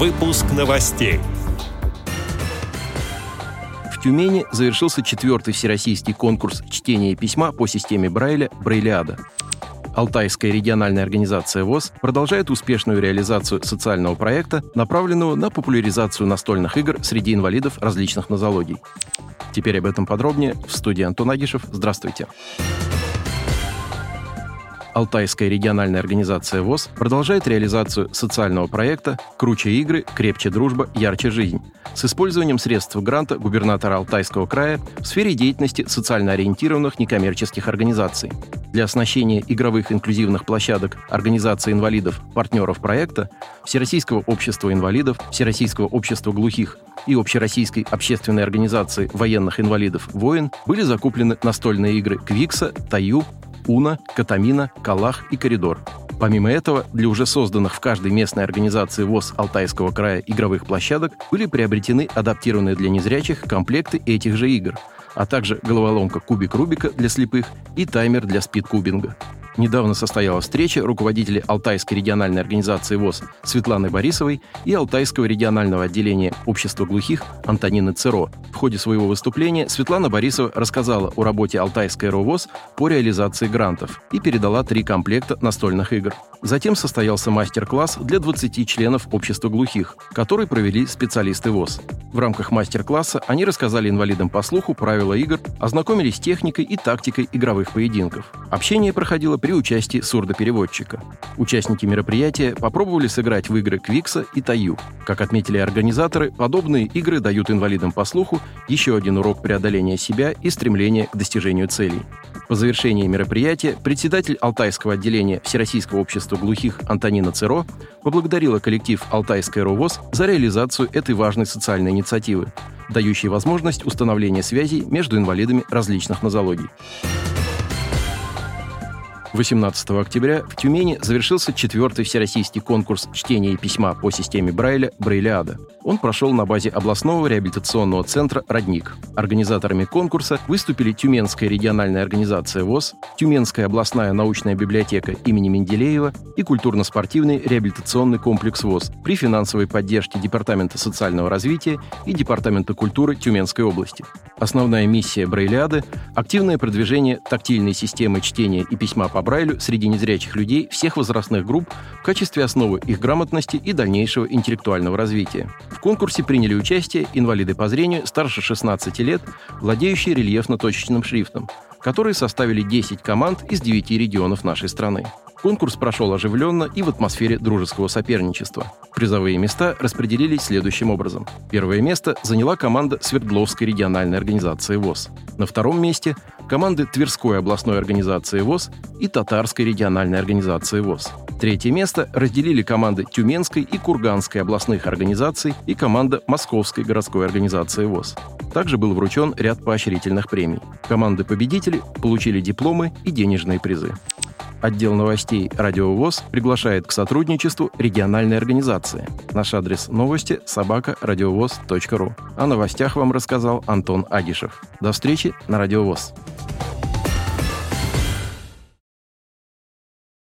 Выпуск новостей. В Тюмени завершился четвертый всероссийский конкурс чтения письма по системе Брайля «Брайлиада». Алтайская региональная организация ВОЗ продолжает успешную реализацию социального проекта, направленного на популяризацию настольных игр среди инвалидов различных нозологий. Теперь об этом подробнее в студии Антон Агишев. Здравствуйте. Здравствуйте. Алтайская региональная организация ВОЗ продолжает реализацию социального проекта «Круче игры, крепче дружба, ярче жизнь» с использованием средств гранта губернатора Алтайского края в сфере деятельности социально ориентированных некоммерческих организаций. Для оснащения игровых инклюзивных площадок Организации инвалидов, партнеров проекта, Всероссийского общества инвалидов, Всероссийского общества глухих и Общероссийской общественной организации военных инвалидов «Воин» были закуплены настольные игры «Квикса», «Таю», Уна, Катамина, Калах и Коридор. Помимо этого, для уже созданных в каждой местной организации ВОЗ Алтайского края игровых площадок были приобретены адаптированные для незрячих комплекты этих же игр, а также головоломка «Кубик Рубика» для слепых и таймер для спидкубинга. Недавно состоялась встреча руководителей Алтайской региональной организации ВОЗ Светланы Борисовой и Алтайского регионального отделения общества глухих Антонины Церо. В ходе своего выступления Светлана Борисова рассказала о работе Алтайской РОВОЗ по реализации грантов и передала три комплекта настольных игр. Затем состоялся мастер-класс для 20 членов общества глухих, который провели специалисты ВОЗ. В рамках мастер-класса они рассказали инвалидам по слуху правила игр, ознакомились с техникой и тактикой игровых поединков. Общение проходило при участии сурдопереводчика. Участники мероприятия попробовали сыграть в игры Квикса и Таю. Как отметили организаторы, подобные игры дают инвалидам по слуху еще один урок преодоления себя и стремления к достижению целей. По завершении мероприятия председатель Алтайского отделения Всероссийского общества глухих Антонина Церо поблагодарила коллектив Алтайской РОВОЗ за реализацию этой важной социальной инициативы, дающей возможность установления связей между инвалидами различных нозологий. 18 октября в Тюмени завершился четвертый всероссийский конкурс чтения и письма по системе Брайля «Брайлиада». Он прошел на базе областного реабилитационного центра «Родник». Организаторами конкурса выступили Тюменская региональная организация ВОЗ, Тюменская областная научная библиотека имени Менделеева и культурно-спортивный реабилитационный комплекс ВОЗ при финансовой поддержке Департамента социального развития и Департамента культуры Тюменской области. Основная миссия Брайлиады – активное продвижение тактильной системы чтения и письма по Брайлю среди незрячих людей всех возрастных групп в качестве основы их грамотности и дальнейшего интеллектуального развития. В конкурсе приняли участие инвалиды по зрению старше 16 лет, владеющие рельефно-точечным шрифтом, которые составили 10 команд из 9 регионов нашей страны. Конкурс прошел оживленно и в атмосфере дружеского соперничества. Призовые места распределились следующим образом. Первое место заняла команда Свердловской региональной организации ВОЗ. На втором месте – команды Тверской областной организации ВОЗ и Татарской региональной организации ВОЗ. Третье место разделили команды Тюменской и Курганской областных организаций и команда Московской городской организации ВОЗ. Также был вручен ряд поощрительных премий. Команды-победители получили дипломы и денежные призы. Отдел новостей «Радио ВОЗ» приглашает к сотрудничеству региональной организации. Наш адрес новости – собака радиовоз.ру. О новостях вам рассказал Антон Агишев. До встречи на «Радио ВОЗ».